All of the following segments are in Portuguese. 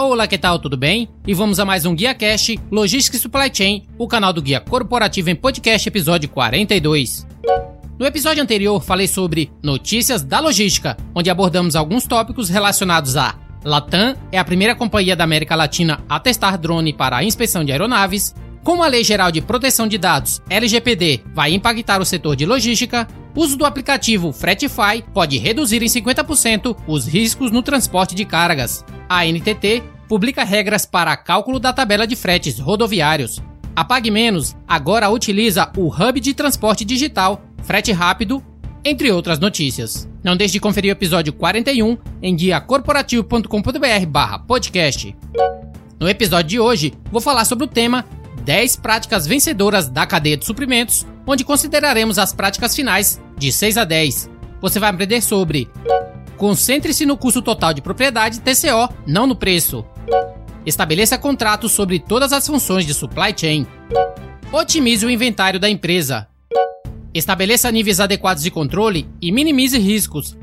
Olá, que tal? Tudo bem? E vamos a mais um Guia Cash Logística e Supply Chain, o canal do Guia Corporativo em Podcast, episódio 42. No episódio anterior, falei sobre notícias da logística, onde abordamos alguns tópicos relacionados a Latam é a primeira companhia da América Latina a testar drone para a inspeção de aeronaves, como a Lei Geral de Proteção de Dados, LGPD, vai impactar o setor de logística, uso do aplicativo Fretify pode reduzir em 50% os riscos no transporte de cargas. A NTT publica regras para cálculo da tabela de fretes rodoviários. A Pague Menos agora utiliza o Hub de Transporte Digital, Frete Rápido, entre outras notícias. Não deixe de conferir o episódio 41 em guiacorporativo.com.br podcast. No episódio de hoje, vou falar sobre o tema 10 práticas vencedoras da cadeia de suprimentos, onde consideraremos as práticas finais de 6 a 10. Você vai aprender sobre Concentre-se no custo total de propriedade, TCO, não no preço. Estabeleça contratos sobre todas as funções de supply chain. Otimize o inventário da empresa. Estabeleça níveis adequados de controle e minimize riscos.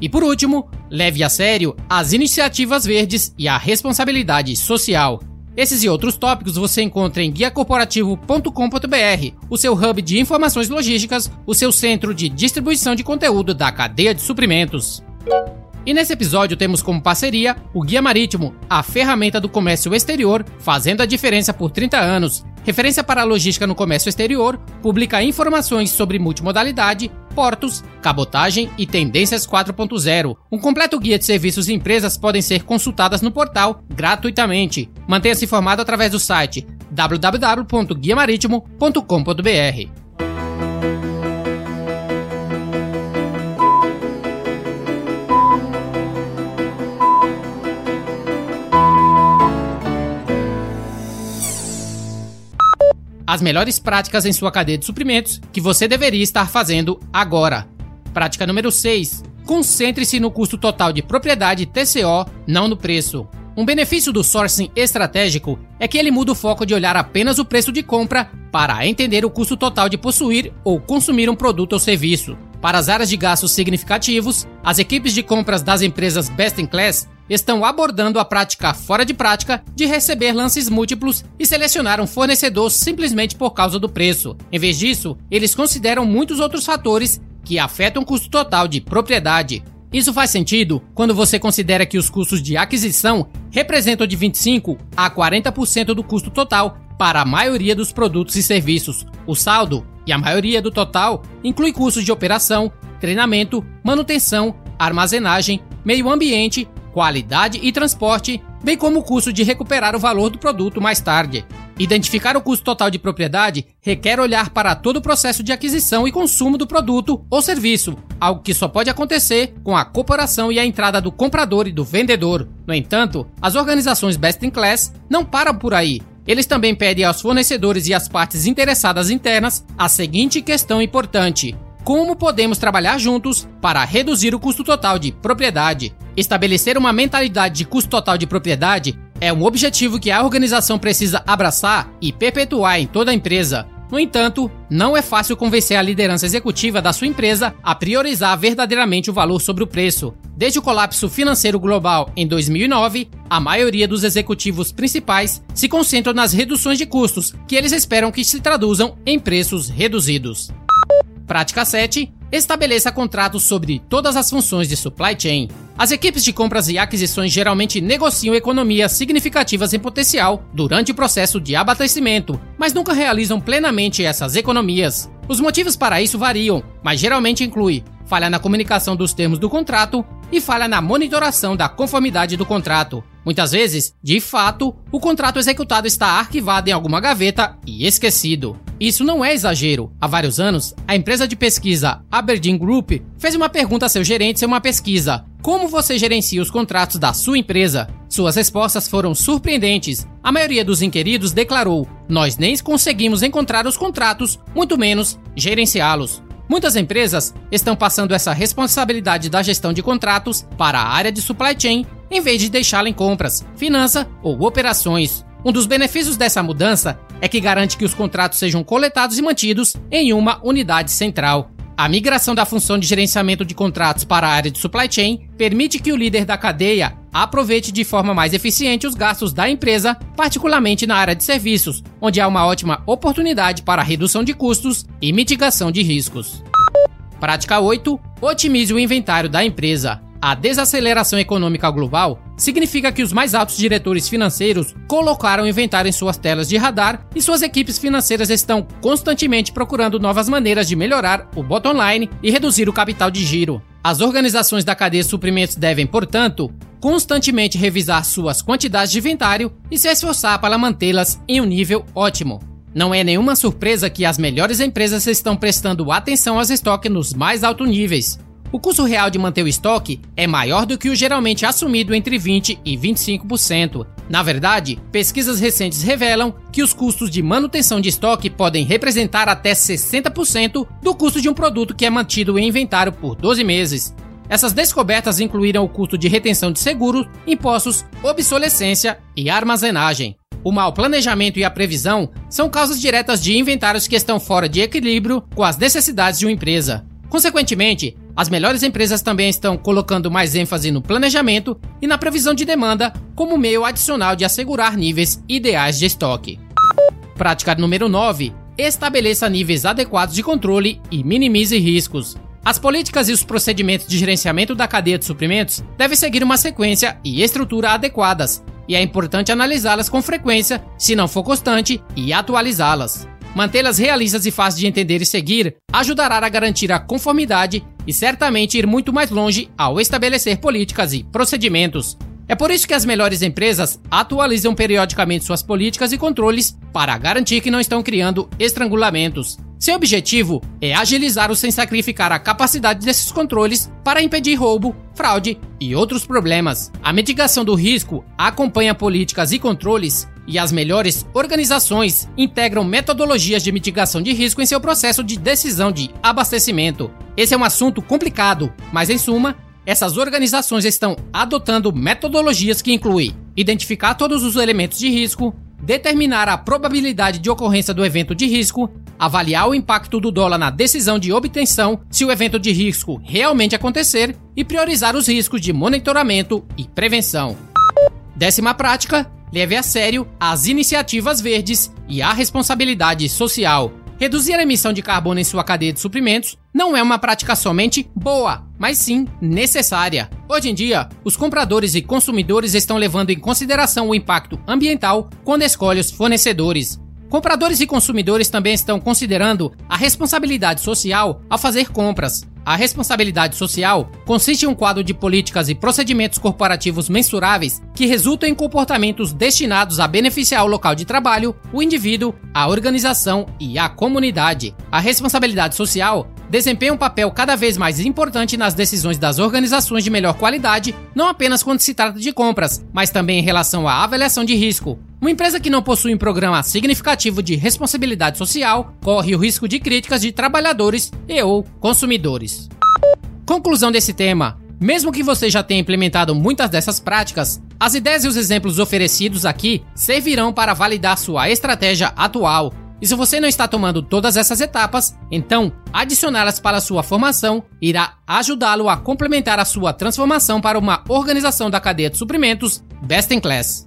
E por último, leve a sério as iniciativas verdes e a responsabilidade social. Esses e outros tópicos você encontra em guiacorporativo.com.br, o seu hub de informações logísticas, o seu centro de distribuição de conteúdo da cadeia de suprimentos. E nesse episódio temos como parceria o Guia Marítimo, a ferramenta do comércio exterior, fazendo a diferença por 30 anos. Referência para a logística no comércio exterior, publica informações sobre multimodalidade, portos, cabotagem e tendências 4.0. Um completo guia de serviços e empresas podem ser consultadas no portal gratuitamente. Mantenha-se informado através do site www.guiamaritimo.com.br. as melhores práticas em sua cadeia de suprimentos que você deveria estar fazendo agora. Prática número 6. Concentre-se no custo total de propriedade TCO, não no preço. Um benefício do sourcing estratégico é que ele muda o foco de olhar apenas o preço de compra para entender o custo total de possuir ou consumir um produto ou serviço. Para as áreas de gastos significativos, as equipes de compras das empresas best in class estão abordando a prática fora de prática de receber lances múltiplos e selecionar um fornecedor simplesmente por causa do preço. Em vez disso, eles consideram muitos outros fatores que afetam o custo total de propriedade. Isso faz sentido quando você considera que os custos de aquisição representam de 25 a 40% do custo total para a maioria dos produtos e serviços. O saldo, e a maioria do total, inclui custos de operação, treinamento, manutenção, armazenagem, meio ambiente qualidade e transporte, bem como o custo de recuperar o valor do produto mais tarde. Identificar o custo total de propriedade requer olhar para todo o processo de aquisição e consumo do produto ou serviço, algo que só pode acontecer com a corporação e a entrada do comprador e do vendedor. No entanto, as organizações best in class não param por aí. Eles também pedem aos fornecedores e às partes interessadas internas a seguinte questão importante: como podemos trabalhar juntos para reduzir o custo total de propriedade. Estabelecer uma mentalidade de custo total de propriedade é um objetivo que a organização precisa abraçar e perpetuar em toda a empresa. No entanto, não é fácil convencer a liderança executiva da sua empresa a priorizar verdadeiramente o valor sobre o preço. Desde o colapso financeiro global em 2009, a maioria dos executivos principais se concentram nas reduções de custos, que eles esperam que se traduzam em preços reduzidos. Prática 7. Estabeleça contratos sobre todas as funções de supply chain. As equipes de compras e aquisições geralmente negociam economias significativas em potencial durante o processo de abastecimento, mas nunca realizam plenamente essas economias. Os motivos para isso variam, mas geralmente inclui falha na comunicação dos termos do contrato e falha na monitoração da conformidade do contrato. Muitas vezes, de fato, o contrato executado está arquivado em alguma gaveta e esquecido. Isso não é exagero. Há vários anos, a empresa de pesquisa Aberdeen Group fez uma pergunta a seu gerente em uma pesquisa: Como você gerencia os contratos da sua empresa? Suas respostas foram surpreendentes. A maioria dos inquiridos declarou: Nós nem conseguimos encontrar os contratos, muito menos gerenciá-los. Muitas empresas estão passando essa responsabilidade da gestão de contratos para a área de supply chain em vez de deixá-la em compras, finança ou operações. Um dos benefícios dessa mudança é que garante que os contratos sejam coletados e mantidos em uma unidade central. A migração da função de gerenciamento de contratos para a área de supply chain permite que o líder da cadeia aproveite de forma mais eficiente os gastos da empresa, particularmente na área de serviços, onde há uma ótima oportunidade para redução de custos e mitigação de riscos. Prática 8. Otimize o inventário da empresa. A desaceleração econômica global significa que os mais altos diretores financeiros colocaram inventário em suas telas de radar e suas equipes financeiras estão constantemente procurando novas maneiras de melhorar o bottom line e reduzir o capital de giro. As organizações da cadeia de suprimentos devem, portanto, constantemente revisar suas quantidades de inventário e se esforçar para mantê-las em um nível ótimo. Não é nenhuma surpresa que as melhores empresas estão prestando atenção aos estoques nos mais altos níveis, o custo real de manter o estoque é maior do que o geralmente assumido entre 20% e 25%. Na verdade, pesquisas recentes revelam que os custos de manutenção de estoque podem representar até 60% do custo de um produto que é mantido em inventário por 12 meses. Essas descobertas incluíram o custo de retenção de seguros, impostos, obsolescência e armazenagem. O mau planejamento e a previsão são causas diretas de inventários que estão fora de equilíbrio com as necessidades de uma empresa. Consequentemente, as melhores empresas também estão colocando mais ênfase no planejamento e na previsão de demanda como meio adicional de assegurar níveis ideais de estoque. Prática número 9. Estabeleça níveis adequados de controle e minimize riscos. As políticas e os procedimentos de gerenciamento da cadeia de suprimentos devem seguir uma sequência e estrutura adequadas, e é importante analisá-las com frequência, se não for constante, e atualizá-las. Mantê-las realistas e fáceis de entender e seguir ajudará a garantir a conformidade e certamente ir muito mais longe ao estabelecer políticas e procedimentos. É por isso que as melhores empresas atualizam periodicamente suas políticas e controles para garantir que não estão criando estrangulamentos. Seu objetivo é agilizar-os sem sacrificar a capacidade desses controles para impedir roubo, fraude e outros problemas. A mitigação do risco acompanha políticas e controles e as melhores organizações integram metodologias de mitigação de risco em seu processo de decisão de abastecimento. Esse é um assunto complicado, mas em suma, essas organizações estão adotando metodologias que incluem identificar todos os elementos de risco, determinar a probabilidade de ocorrência do evento de risco, avaliar o impacto do dólar na decisão de obtenção se o evento de risco realmente acontecer e priorizar os riscos de monitoramento e prevenção. Décima prática: leve a sério as iniciativas verdes e a responsabilidade social. Reduzir a emissão de carbono em sua cadeia de suprimentos não é uma prática somente boa, mas sim necessária. Hoje em dia, os compradores e consumidores estão levando em consideração o impacto ambiental quando escolhem os fornecedores. Compradores e consumidores também estão considerando a responsabilidade social ao fazer compras. A responsabilidade social consiste em um quadro de políticas e procedimentos corporativos mensuráveis que resultam em comportamentos destinados a beneficiar o local de trabalho, o indivíduo, a organização e a comunidade. A responsabilidade social desempenha um papel cada vez mais importante nas decisões das organizações de melhor qualidade, não apenas quando se trata de compras, mas também em relação à avaliação de risco. Uma empresa que não possui um programa significativo de responsabilidade social corre o risco de críticas de trabalhadores e ou consumidores. Conclusão desse tema: mesmo que você já tenha implementado muitas dessas práticas, as ideias e os exemplos oferecidos aqui servirão para validar sua estratégia atual. E se você não está tomando todas essas etapas, então adicioná-las para sua formação irá ajudá-lo a complementar a sua transformação para uma organização da cadeia de suprimentos best in class.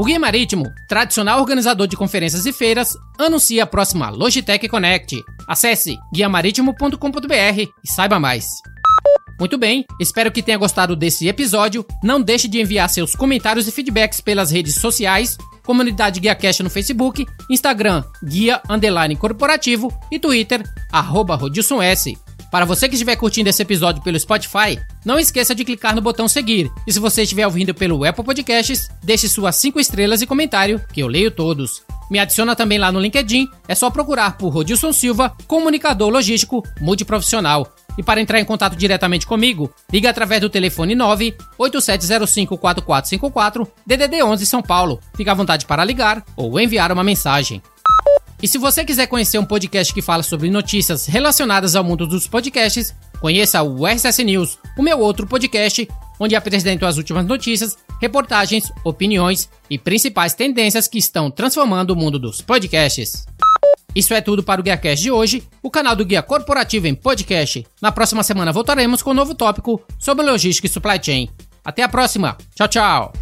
O Guia Marítimo, tradicional organizador de conferências e feiras, anuncia a próxima Logitech Connect. Acesse guiamaritimo.com.br e saiba mais. Muito bem, espero que tenha gostado desse episódio. Não deixe de enviar seus comentários e feedbacks pelas redes sociais, comunidade GuiaCast no Facebook, Instagram Guia Underline Corporativo e Twitter, arroba Rodilson S. Para você que estiver curtindo esse episódio pelo Spotify, não esqueça de clicar no botão seguir. E se você estiver ouvindo pelo Apple Podcasts, deixe suas 5 estrelas e comentário, que eu leio todos. Me adiciona também lá no LinkedIn, é só procurar por Rodilson Silva, comunicador logístico multiprofissional. E para entrar em contato diretamente comigo, liga através do telefone 987054454 DDD 11 São Paulo. Fique à vontade para ligar ou enviar uma mensagem. E se você quiser conhecer um podcast que fala sobre notícias relacionadas ao mundo dos podcasts, conheça o RSS News, o meu outro podcast, onde apresento as últimas notícias, reportagens, opiniões e principais tendências que estão transformando o mundo dos podcasts. Isso é tudo para o GuiaCast de hoje, o canal do Guia Corporativo em podcast. Na próxima semana voltaremos com um novo tópico sobre logística e supply chain. Até a próxima. Tchau, tchau.